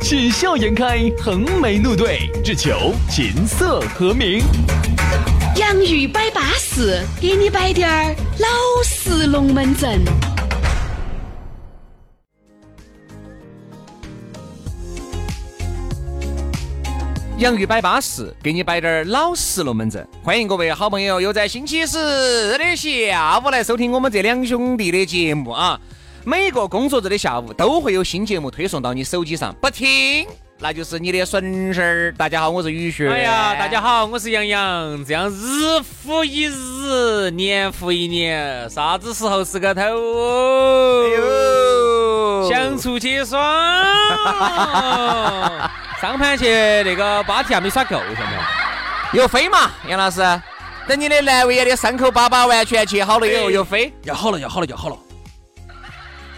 喜笑颜开，横眉怒对，只求琴瑟和鸣。洋芋摆巴士，给你摆点儿老式龙门阵。洋芋摆巴士，给你摆点儿老式龙门阵。欢迎各位好朋友又在星期四的下午来收听我们这两兄弟的节目啊！每个工作日的下午都会有新节目推送到你手机上，不听那就是你的损失儿。大家好，我是雨雪。哎呀，大家好，我是杨洋。这样日复一日，年复一年，啥子时候是个头？哎呦，想出去耍。上盘去那个芭提雅没耍够，现在又飞嘛，杨老师。等你的阑尾炎的伤口疤疤完全切好了以后，又飞，要好了，要好了，要好了。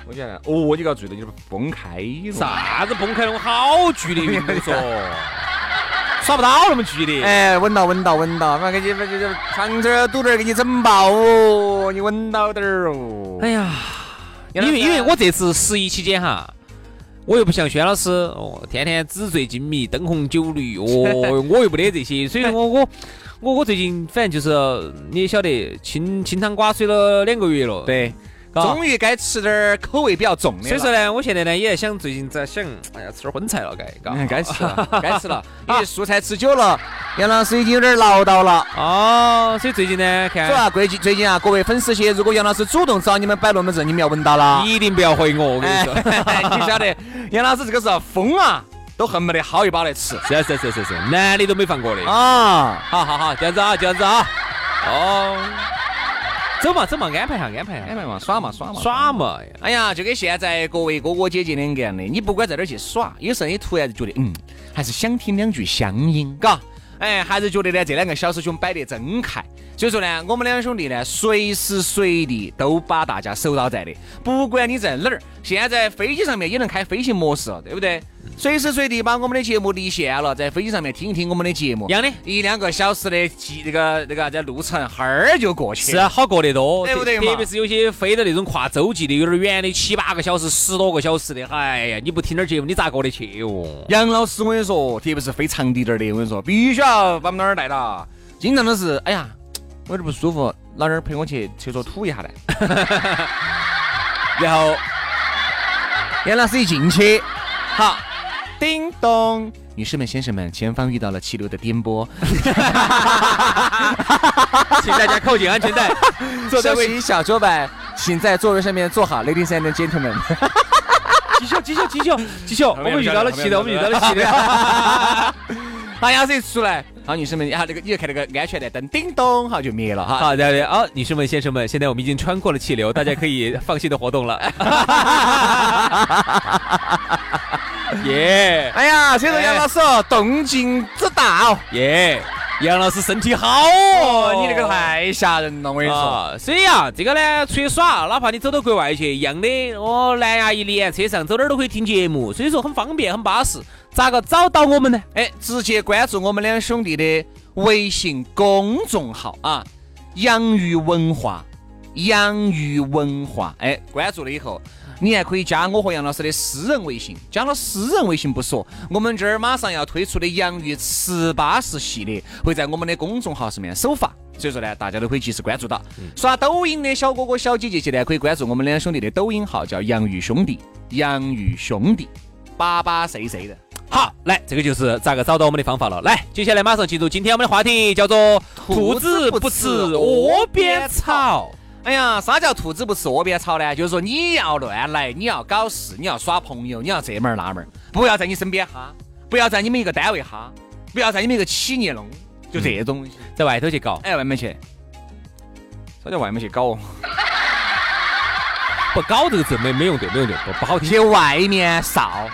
我觉得，哦，你给我注意到，你崩开了。啥子崩开了？我好剧烈，我跟你说，耍不到那么剧烈。哎，稳到，稳到，稳到，妈给你，给你长针儿、堵点儿给你整爆哦，你稳到点儿哦。哎呀，因为因为我这次十一期间哈。我又不像轩老师哦，天天纸醉金迷、灯红酒绿哦，我又不得这些，所以我我我我最近反正就是你也晓得，清清汤寡水了两个月了，对。终于该吃点儿口味比较重的所以说呢，我现在呢也在想，最近在想，哎呀，吃点荤菜了，该该吃了，该吃了。因为素菜吃久了，杨老师已经有点唠叨了。哦，所以最近呢，看。主要最近最近啊，各位粉丝些，如果杨老师主动找你们摆龙门阵，你们要闻到了，一定不要回我。我跟你说，你晓得，杨老师这个时候疯啊，都恨不得薅一把来吃。是是是是是，男的都没放过的啊。好好好，这样子啊，这样子啊。哦。走嘛走嘛，安排下安排下安排嘛，耍嘛耍嘛耍嘛！哎呀，就跟现在各位哥哥姐姐两个样的，你不管在哪儿去耍，有时候你突然就觉得，嗯，还是想听两句乡音，嘎，哎，还是觉得呢这两个小师兄摆得真开。所以说呢，我们两兄弟呢，随时随地都把大家守到在的，不管你在哪儿，现在飞机上面也能开飞行模式了，对不对？随时随地把我们的节目离线了，在飞机上面听一听我们的节目，一样的，一两个小时的机那个那个啥子路程，哈儿就过去。是啊，好过得多，对不对特别是有些飞的那种跨洲际的，有点远的，七八个小时、十多个小时的，哎呀，你不听点节目，你咋过得去哦？杨老师，我跟你说，特别是飞长滴点的，我跟你说，必须要把我们哪儿带到。经常都是，哎呀，我有点不舒服，哪儿陪我去厕所吐一下来。然后杨老师一进去，好。叮咚，女士们、先生们，前方遇到了气流的颠簸，请大家扣紧安全带，坐在位。小桌板，请在座位上面坐好，Ladies and Gentlemen，吉秀，吉秀，吉秀，吉秀，我们遇到了气流，我们遇到了气流，好，杨子一出来，好，女士们，然后这个你就看那个安全带灯，叮咚，好就灭了哈，好，对对，哦，女士们、先生们，现在我们已经穿过了气流，大家可以放心的活动了。耶！哎呀，所以说杨老师动静之大哦，耶！杨老师身体好哦，你这个太吓人了，我跟你说。所以啊，这个呢，出去耍，哪怕你走到国外去，一样的哦，蓝牙一连，车上走哪儿都可以听节目，所以说很方便，很巴适。咋个找到我们呢？哎，直接关注我们两兄弟的微信公众号啊，洋芋文化，洋芋文化。哎，关注了以后。你还可以加我和杨老师的私人微信，加了私人微信不说，我们这儿马上要推出的洋芋吃巴士系列会在我们的公众号上面首发，所以说呢，大家都可以及时关注到。刷抖音的小哥哥小姐姐现在可以关注我们两兄弟的抖音号，叫洋芋兄弟，洋芋兄弟，巴巴碎碎的。好，来，这个就是咋个找到我们的方法了。来，接下来马上进入今天我们的话题，叫做兔子不吃窝边草。哎呀，啥叫兔子不吃窝边草呢？就是说你要乱来，你要搞事，你要耍朋友，你要这门儿那门儿，不要在你身边哈，不要在你们一个单位哈，不要在你们一个企业弄，就这种在外头去搞，哎，外面去，啥叫外面去搞？不搞这个字没没用对，没用对，不不好听。去外面扫，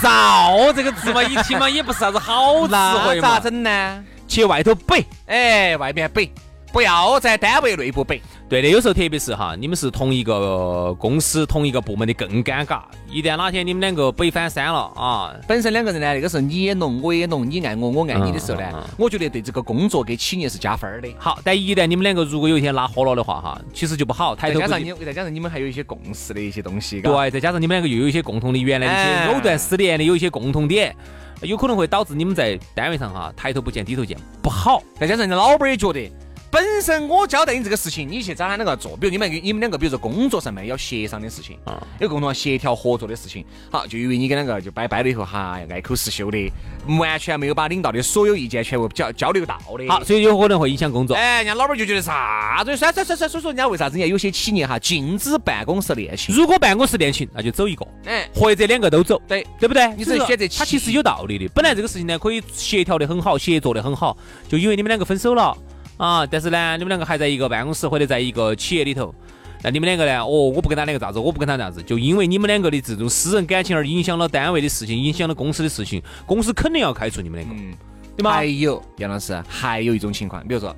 少这个字嘛，一听嘛也不是啥子好词 汇嘛。咋整呢？去外头北，哎，外面北，不要在单位内部北。对的，有时候特别是哈，你们是同一个公司、同一个部门的更尴尬。一旦哪天你们两个北翻山了啊，本身两个人呢，那个时候你也浓我也浓，你爱我我爱你的时候呢，我觉得对这个工作给企业是加分的。好，但一旦你们两个如果有一天拉火了的话哈，其实就不好。再加上你，再加上你们还有一些共识的一些东西。对，再加上你们两个又有一些共同的原来一些藕断丝连的有一些共同点，有可能会导致你们在单位上哈抬头不见低头见，不好。再加上人家老板也觉得。本身我交代你这个事情，你去找他两个做，比如你们你们两个，比如说工作上面要协商的事情，啊，有共同协调合作的事情，好，就因为你跟两个就掰掰了以后，哈，爱口是修的，完全没有把领导的所有意见全部交交流到的，好，所以有可能会影响工作。哎，人家老板就觉得啥子，算算算算，所以说人家为啥子人家有些企业哈禁止办公室恋情？如果办公室恋情，那就走一个，哎，或者两个都走，对对不对？你只是选择，他其实有道理的。本来这个事情呢，可以协调的很好，协作的很好，就因为你们两个分手了。啊，但是呢，你们两个还在一个办公室或者在一个企业里头，那你们两个呢？哦，我不跟他两个咋子，我不跟他咋子，就因为你们两个的这种私人感情而影响了单位的事情，影响了公司的事情，公司肯定要开除你们两个，嗯，对吗？还有杨老师，还有一种情况，比如说，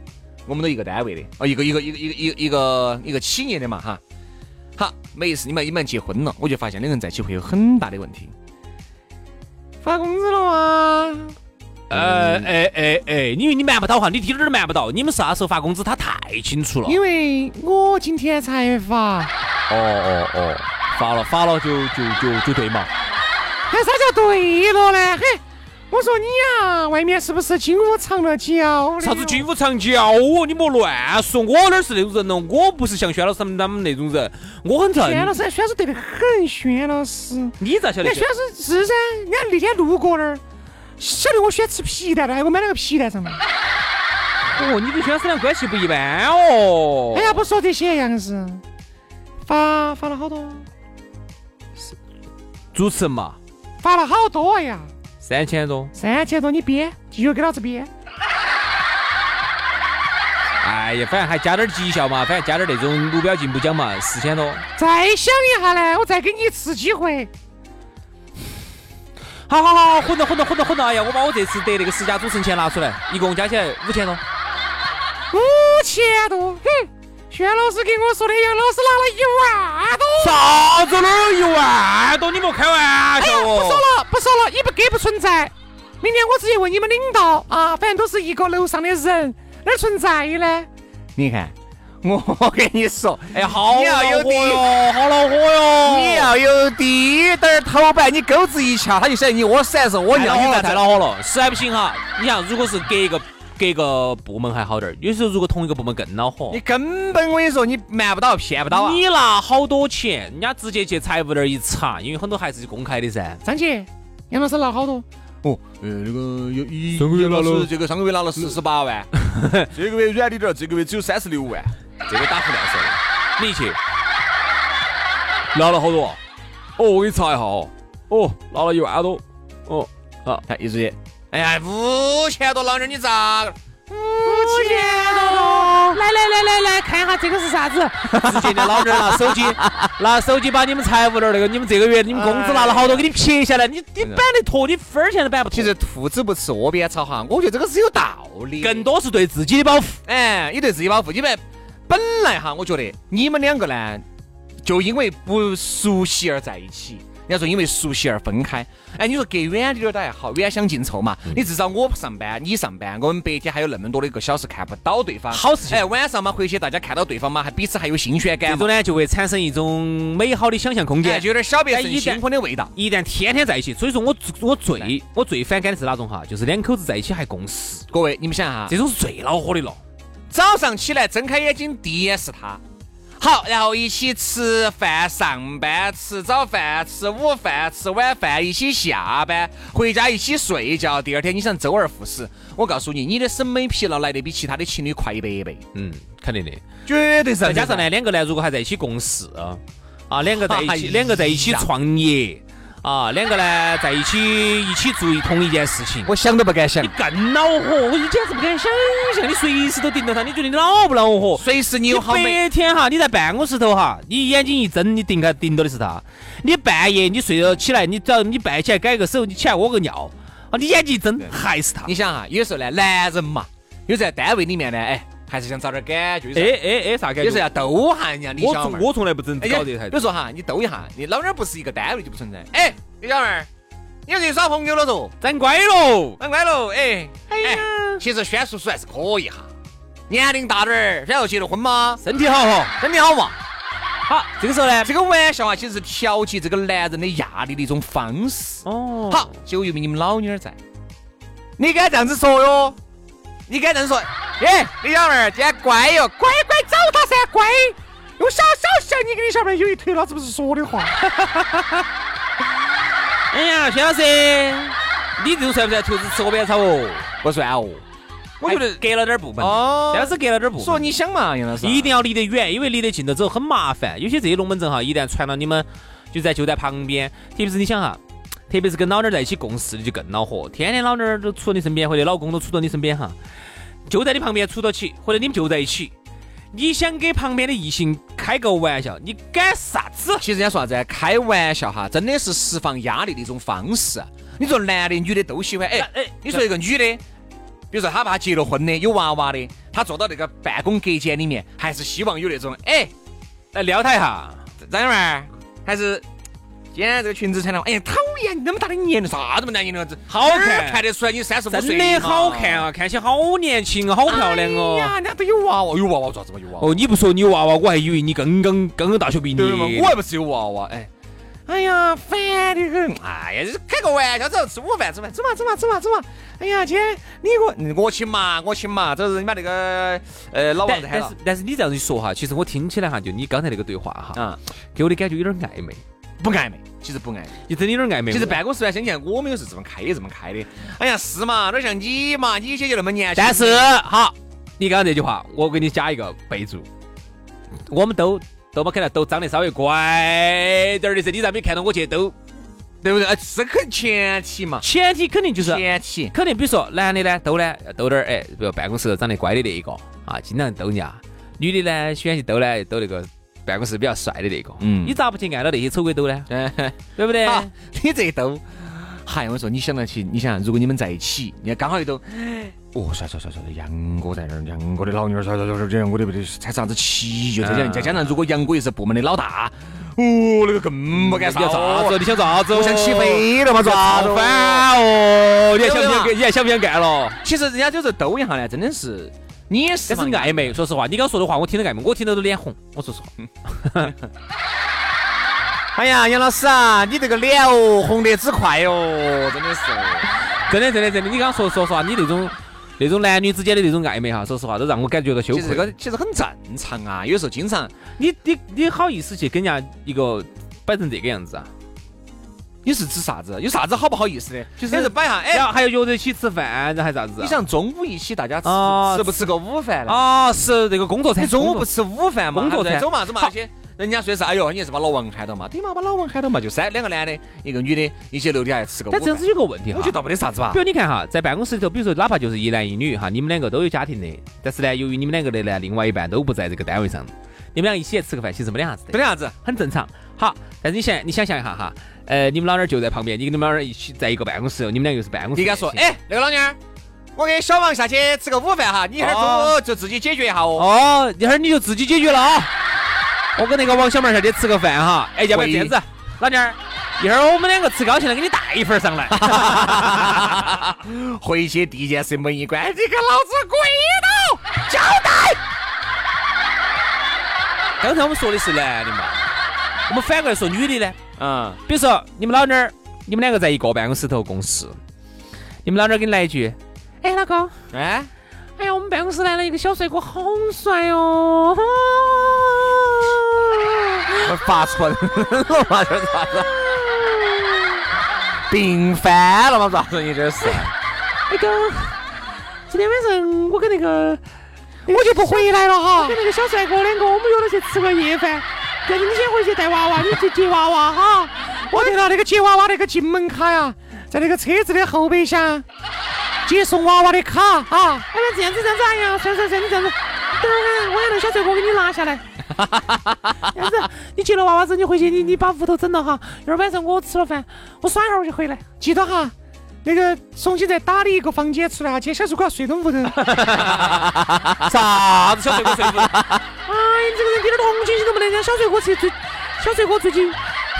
我们都一个单位的，哦，一个一个一个一个一个一个一个企业的嘛，哈，好，每一次你们你们结婚了，我就发现两个人在一起会有很大的问题，发工资了吗？呃，哎哎哎，因为你瞒不到哈，你一点儿都瞒不到。你们啥时候发工资，他太清楚了。因为我今天才发。哦哦哦，发了发了就就就就对嘛。哎，啥叫对了呢？嘿，我说你呀，外面是不是金屋藏了娇？啥子金屋藏娇哦？你莫乱说，我哪是那种人哦？我不是像轩老师他们那种人，我很正。轩老师，轩老师对得很，轩老师。你咋晓得？轩老师是噻，人家那天路过那儿。晓得我喜欢吃皮蛋的，还给我买了个皮蛋上嘛。哦，你跟宣师娘关系不一般哦。哎呀，不说这些，杨是发发了好多。主持人嘛，发了好多呀。三千多。三千多，你编，继续给老子编。哎呀，反正还加点绩效嘛，反正加点那种目标进步奖嘛，四千多。再想一下呢，我再给你一次机会。好好好，混着混着混着混着，哎呀，我把我这次得那个十佳主持人钱拿出来，一共加起来五千多。五千多，哼！轩老师给我说的，杨老师拿了一万多。啥子哪有一万多？你莫开玩笑哦！不说了，不说了，你不给不存在。明天我直接问你们领导啊，反正都是一个楼上的人，哪存在呢？你看。我跟你说，哎呀，好恼火哟，好恼火哟！你要有滴点儿头板，你钩子一掐，他就晓得你屙屎还是我尿。你太恼火了，实在不行哈。你像如果是隔一个隔一个部门还好点儿，有时候如果同一个部门更恼火。你根本我跟你说，你瞒不到，骗不到啊！你拿好多钱，人家直接去财务那儿一查，因为很多还是公开的噻。张姐，杨老师拿好多。哦，呃，那个有一上个月拿了，这个上个月拿了四十八万，这个月软的点儿，这个月只有三十六万。这个打胡乱说的，你去拿了好多？哦，我给你查一下哦。哦，拿了一万多。哦，好，看一姐。哎呀，五千多，老娘你咋？五千多！来来来来来，看一下这个是啥子？直接的老娘拿手机，拿手机把你们财务那儿那个，你们这个月你们工资拿了好多，给你撇下来。你你摆得脱，你分儿钱都摆不脱。其实兔子不吃窝边草哈，我觉得这个是有道理。更多是对自己的保护。哎，你对自己保护，因为。本来哈，我觉得你们两个呢，就因为不熟悉而在一起。你要说因为熟悉而分开，哎，你说隔远点儿倒还好，远香近臭嘛。你至少我不上班，你上班，我们白天还有那么多的一个小时看不到对方。好事情。哎，晚上嘛回去大家看到对方嘛，还彼此还有新鲜感。这种呢就会产生一种美好的想象空间，就有点小别胜新婚的味道。一旦天天在一起，所以说我我最我最反感的是哪种哈，就是两口子在一起还共事。各位，你们想哈，这种是最恼火的了。早上起来睁开眼睛，第一眼是他。好，然后一起吃饭、上班、吃早饭、吃午饭、吃晚饭，一起下班，回家一起睡觉。第二天你想周而复始，我告诉你，你的审美疲劳来得比其他的情侣快一百倍。嗯，肯定的，绝对是。再加上呢，两个呢，如果还在一起共事，啊，两个在一起，两个在一起创业。啊，两个呢在一起一起做同一件事情，我想都不敢想你，更恼火，我简直不敢想象，你随时都盯着他，你觉得你恼不恼火？随时你你有好美，白天哈，你在办公室头哈，你眼睛一睁，你盯开盯到的是他；你半夜你睡了起来，你只要你半夜起来改个手，你起来屙个尿，啊，你眼睛一睁还是他。你想哈，有时候呢，男人嘛，有在单位里面呢，哎，还是想找点感觉，有时候哎哎，啥感觉？就是要逗下人家李我小妹我从来不整哎呀，搞这台比如说哈，你逗一下，你老娘不是一个单位就不存在。哎，李小妹儿，你要去耍朋友了嗦？长乖喽。蛮乖喽，哎，哎呀，其实轩叔叔还是可以哈，年龄大点儿，然后结了婚吗？身体好哈。身体好嘛？好，这个时候呢，这个玩笑啊，其实是调节这个男人的压力的一种方式。哦，好，就因为你们老妞儿在，你该这样子说哟，你该这样说。哎，李小妹儿，今天乖哟，乖乖找他噻，乖。用小小像你跟李小妹儿有一腿，老子不是说的话。哎呀，薛老师，你这种算不算兔子吃窝边草哦？不算哦，我觉得隔了点儿部分。哦薛老师隔了点儿部分。说你想嘛，杨老师，一定要离得远，因为离得近了之后很麻烦。有些这些龙门阵哈，一旦传到你们就在就在旁边，特别是你想哈，特别是跟老娘儿在一起共事的就更恼火，天天老娘儿都杵到你身边，或者老公都杵到你身边哈，就在你旁边杵到起，或者你们就在一起，你想给旁边的异性开个玩笑，你干啥子？其实人家说啥子？开玩笑哈，真的是释放压力的一种方式。你说男的、女的都喜欢。哎哎你说一个女的，比如说她怕结了婚的，有娃娃的，她坐到那个办公隔间里面，还是希望有那种哎，来撩他一下。张小妹儿，还是今天这个裙子穿的，哎呀，讨厌，你那么大的年龄，啥子么男人子，好看看得出来你三十五岁真的好看啊，看起来好年轻啊，好漂亮哦。哎呀，人家都有娃娃，有娃娃做啥子嘛？有娃娃。哦，你不说你有娃娃，我还以为你刚刚刚刚大学毕业。我还不是有娃娃，哎。哎呀，烦得很！哎呀，这开个玩笑，走吃午饭，吃饭，走嘛，走嘛，走嘛，走嘛！哎呀，今天你我我请嘛，我请嘛，这是你把那个呃老王子喊了但但是但是你这样子一说哈，其实我听起来哈，就你刚才那个对话哈，啊，给我的感觉有点暧昧，不暧昧，其实不暧昧。就真的有点暧昧。其实办公室呢，相见我们也是这么开的，这么开的。哎呀，是嘛，哪像你嘛，你姐姐那么年轻。但是好，你刚刚这句话，我给你加一个备注，我们都都把可能都长得稍微乖点儿的噻，你咋没看到我去都？对不对？哎，是肯前提嘛，前提肯定就是前提。肯定，比如说男的呢，逗呢，逗点儿，哎，比如办公室长得乖的那一个啊，经常逗人家；女的呢，喜欢去逗呢，逗那个办公室比较帅的那个。嗯你咋不去按到那些丑鬼兜呢？对，对不对？好，你这一兜，嗨，我说你想得起，你想，如果你们在一起，你看刚好一兜，哦，帅帅帅帅，杨哥在那儿，杨哥的老妞儿，帅帅帅帅，这杨哥的不得踩啥子旗哟？再加再加上，如果杨哥又是部门的老大，哦，那个更不敢你要咋子？你想咋子？我想起飞了嘛，咋子？烦哦！你还想不想干？你还想不想干了？其实人家就是兜一下呢，真的是，你也是这是暧昧。说实话，你刚说的话我听得暧昧，我听得都脸红。我说实话，哎呀，杨老师啊，你这个脸哦，红得之快哦，真的是。真的真的真的，你刚刚说说实话，你那种那种男女之间的那种暧昧哈，说实话都让我感觉到羞愧。其实这个其实很正常啊，有时候经常你你你好意思去跟人家一个摆成这个样子啊？你是指啥子？有啥子好不好意思的？就就是摆下，哎然，后还要约着一起吃饭，然后还啥子啊？你想中午一起大家吃啊吃不吃个午饭呢？啊，是这个工作餐，你中午不吃午饭嘛？工作餐走嘛走嘛，人家说是哎呦，你是把老王喊到嘛？对嘛，把老王喊到嘛，就三两个男的，一个女的，一起楼底下吃个饭但这样子。有个问题哈，我觉得没得啥子吧比。如你看哈，在办公室里头，比如说哪怕就是一男一女哈，你们两个都有家庭的，但是呢，由于你们两个的呢，另外一半都不在这个单位上，你们俩一起来吃个饭，其实没得啥子的，没得啥子，很正常。好，但是你想，你想象一下哈，呃，你们老娘儿就在旁边，你跟你们老娘儿一起在一个办公室，你们两个又是办公室，你跟他说，，哎，那个老娘儿，我跟小王下去吃个午饭哈，你一会儿中午就自己解决一下哦。哦，一会儿你就自己解决了啊。我跟那个王小妹儿下去吃个饭哈，哎，要不要这样子，老娘儿，一会儿我们两个吃高兴了，给你带一份儿上来。回去第一件事门一关，你给老子跪倒交代。刚才我们说的是男的嘛，我们反过来说女的呢。嗯，比如说你们老娘儿，你们两个在一个办公室头共事，你们老娘儿给你来一句，哎，老公，哎，哎呀，我们办公室来了一个小帅哥，好帅哦。我发春了嘛，这是啥子？病犯了嘛，咋子？你这是？那个，今天晚上我跟那个，我就不回来了哈。跟那个小帅哥两个，我们约了去吃个夜饭。你先回去带娃娃，你去接娃娃哈。我听到那个接娃娃那个进门卡呀，在那个车子的后备箱接送娃娃的卡啊。哎呀，这样子这样子，哎呀，算算算，你这样子，等会儿我让那小帅哥给你拿下来。这样子，你接了娃娃之后，你回去你你把屋头整了哈。一会儿晚上我吃了饭，我耍一会儿我就回来。记得哈，那个重新再打理一个房间出来哈，今天小帅哥要睡到屋头。啥子小帅哥睡屋？哎，你这个人一点同情心都没得。人家小帅哥最最，小帅哥最近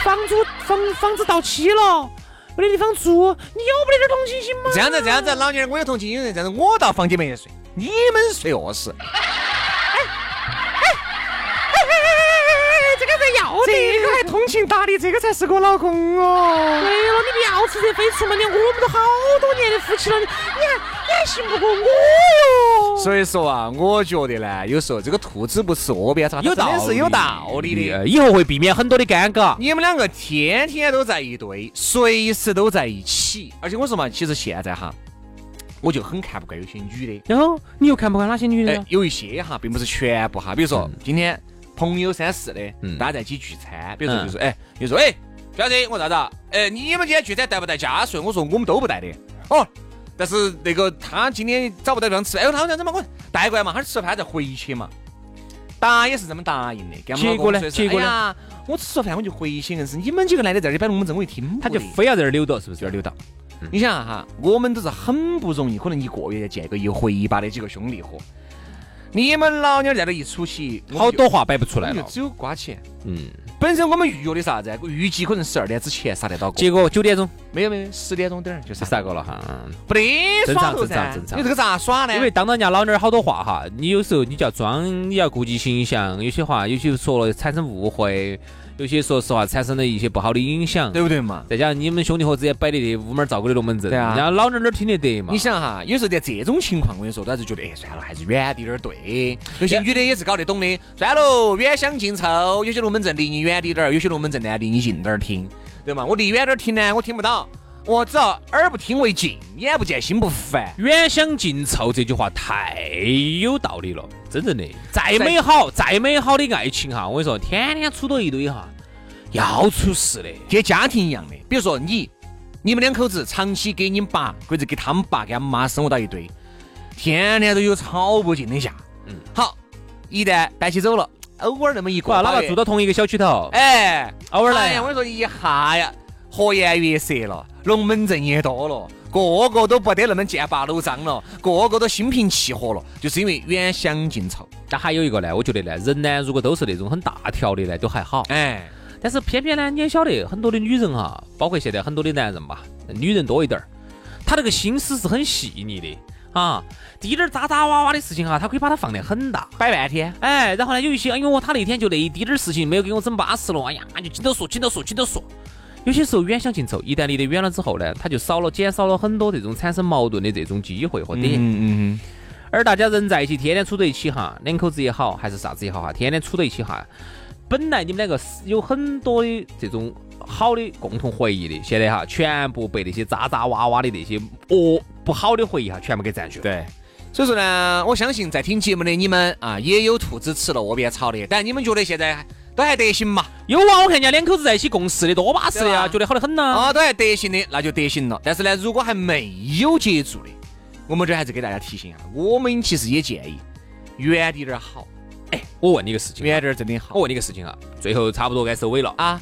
房租房房子到期了，没得地方住，你有没得点同情心吗？这样子这样子，老娘儿我有同情心，这样子我到房间里面睡，你们睡卧室。情达理，这个才是我老公哦。对了，你不要吃这非出门的，我们都好多年的夫妻了，你你还你还信不过我哟。所以说啊，我觉得呢，有时候这个兔子不吃窝边草，有道理是有道理的。以后会避免很多的尴尬。你们两个天天都在一堆，随时都在一起，而且我说嘛，其实现在哈，我就很看不惯有些女的。然后你又看不惯哪些女的？有一些哈，并不是全部哈，比如说今天。朋友三四的，大家在一起聚餐，比如说就是，哎，就说，哎，小子，我啥子？哎，你们今天聚餐带不带家属？我说我们都不带的。哦，但是那个他今天找不到地方吃，哎，他这样子嘛，我带过来嘛，他吃了饭再回去嘛。答也是这么答应的。结果呢？结果呢？我吃了饭我就回去，硬是你们几个来的这儿摆龙门阵，我一听，他就非要在这儿溜到，是不是？这儿溜到。你想哈，我们都是很不容易，可能一个月见个一回吧的几个兄弟伙。你们老娘在这一出席，好多话摆不出来了，只有刮钱。嗯，本身我们预约的啥子？预计可能十二点之前杀得到。结果九点钟没有没有，十点钟点儿就杀过了哈。不得耍正常正常。你这个咋耍呢？因为当着人家老娘儿好多话哈，你有时候你就要装，你要顾及形象，有些话有些说了产生误会。有些说实话产生了一些不好的影响，对不对嘛？再加上你们兄弟伙之间摆的这屋门照顾的龙门阵，对啊，人家老娘哪儿听得得嘛？你想哈，有时候在这种情况，我跟你说，都还是觉得，哎，算了，还是远滴点儿对。有些女的也是搞得懂的，算了，远香近臭。有些龙门阵离你远点儿，有些龙门阵呢离你近点儿听，对嘛？我离远点儿听呢，我听不到。我只要耳不听为净，眼不见心不烦。远香近臭这句话太有道理了，真正的。再美好，再美好的爱情哈，我跟你说，天天处到一堆哈。要出事的，跟家庭一样的。比如说你，你们两口子长期给你爸或者给他们爸、给他们妈生活到一堆，天天都有吵不尽的架。嗯，好，一旦搬起走了，偶尔那么一个，哪怕住到同一个小区头，哎，偶尔来。我跟你说，一下呀，和颜悦色了，龙门阵也多了，个个都不得那么剑拔弩张了，个个都心平气和了，就是因为远香近臭。但还有一个呢，我觉得呢，人呢，如果都是那种很大条的呢，都还好。哎。但是偏偏呢，你也晓得很多的女人哈，包括现在很多的男人吧，女人多一点儿，她那个心思是很细腻的啊，滴点儿渣渣哇哇的事情哈，他可以把它放得很大，摆半天。哎，然后呢，有一些，哎呦，他那天就那一滴点儿事情没有给我整巴适了，哎呀，就紧着说，紧着说，紧着说。有些时候远香近臭，一旦离得远了之后呢，他就少了，减少了很多这种产生矛盾的这种机会和点。嗯嗯嗯。而大家人在一起，天天处在一起哈，两口子也好，还是啥子也好哈，天天处在一起哈。本来你们两个是有很多的这种好的共同回忆的，现在哈全部被那些渣渣哇哇的那些哦不好的回忆哈全部给占据了。对，所以说呢，我相信在听节目的你们啊，也有兔子吃了窝边草的，但你们觉得现在都还得行嘛？有啊，我看人家两口子在一起共事的多巴适的呀，觉得好得很呐。啊，都还得行的，那就得行了。但是呢，如果还没有接触的，我们这还是给大家提醒啊，我们其实也建议远点点好。哎我问你个事情，远点真的好。我问你个事情啊，最后差不多该收尾了啊。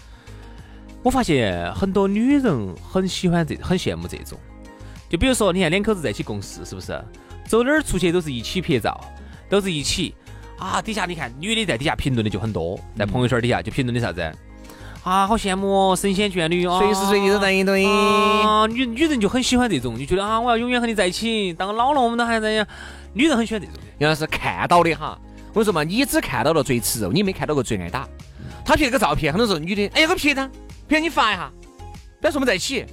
我发现很多女人很喜欢这，很羡慕这种。就比如说，你看两口子在一起共事，是不是？走哪儿出去都是一起拍照，都是一起啊。底下你看，女的在底下评论的就很多，在朋友圈底下就评论的啥子？啊，好羡慕哦，神仙眷侣哦，随时随地都在一堆。啊，女女人就很喜欢这种，就觉得啊，我要永远和你在一起，当老了我们都还在。女人很喜欢这种。原来是看到的哈。我跟你说嘛，你只看到了最吃肉，你没看到过最挨打。他拍了个照片，很多时候女的，哎呀，给我拍一张，拍你发一下。不要说我们在一起，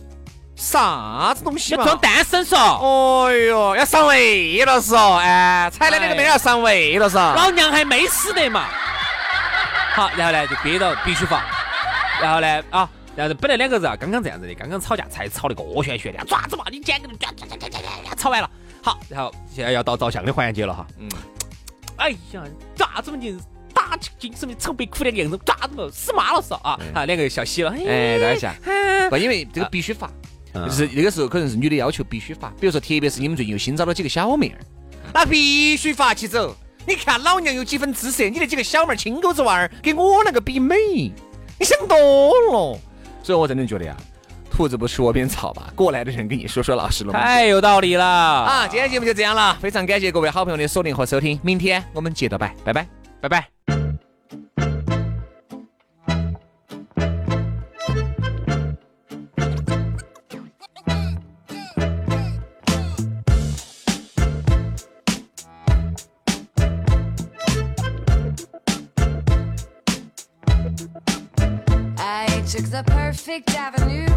啥子东西嘛？要装单身嗦。哎哟，要上位了是哦，哎，踩了那个妹要上位了是。老娘还没死得嘛。好，然后呢就憋到必须发。然后呢啊，然后本来两个人啊刚刚这样子的，刚刚吵架才吵得个旋旋的，爪子嘛，你捡个抓抓抓抓抓抓，吵完了。好，然后现在要到照相的环节了哈。嗯。哎呀，爪子嘛？你精神愁白苦脸的样子，抓子嘛，死妈了是啊，啊，两个笑嘻了，哎，等一下，不，因为这个必须发，就是那个时候可能是女的要求必须发，比如说，特别是你们最近又新找了几个小妹儿，那必须发起走。你看老娘有几分姿色，你那几个小妹儿青狗子娃儿跟我那个比美，你想多了。所以我真的觉得呀。兔子不吃窝边草吧？过来的人跟你说说老实了，太有道理了啊！今天节目就这样了，非常感谢各位好朋友的锁定和收听，明天我们接着拜，拜拜，拜拜。The perfect avenue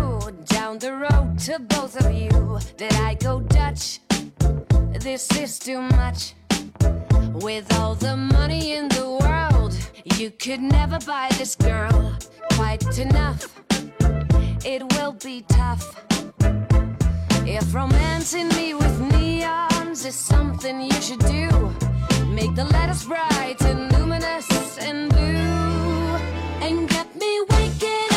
down the road to both of you. Did I go Dutch? This is too much. With all the money in the world, you could never buy this girl quite enough. It will be tough. If romancing me with neons is something you should do, make the letters bright and luminous and blue, and get me waking.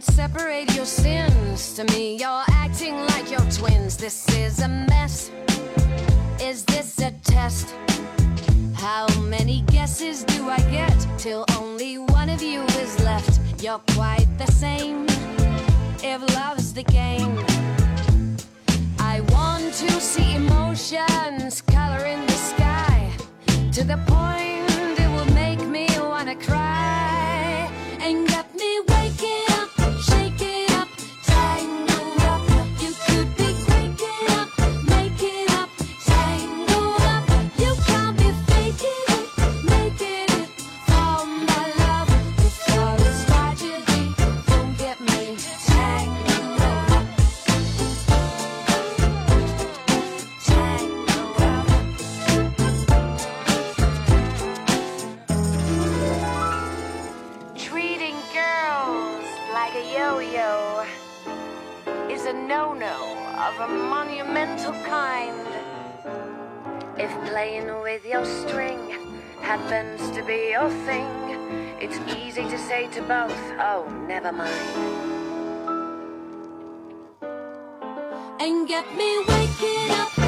Can't separate your sins. To me, you're acting like you're twins. This is a mess. Is this a test? How many guesses do I get till only one of you is left? You're quite the same. If love's the game, I want to see emotions color in the sky to the point it will make me wanna cry and get And get me waking up.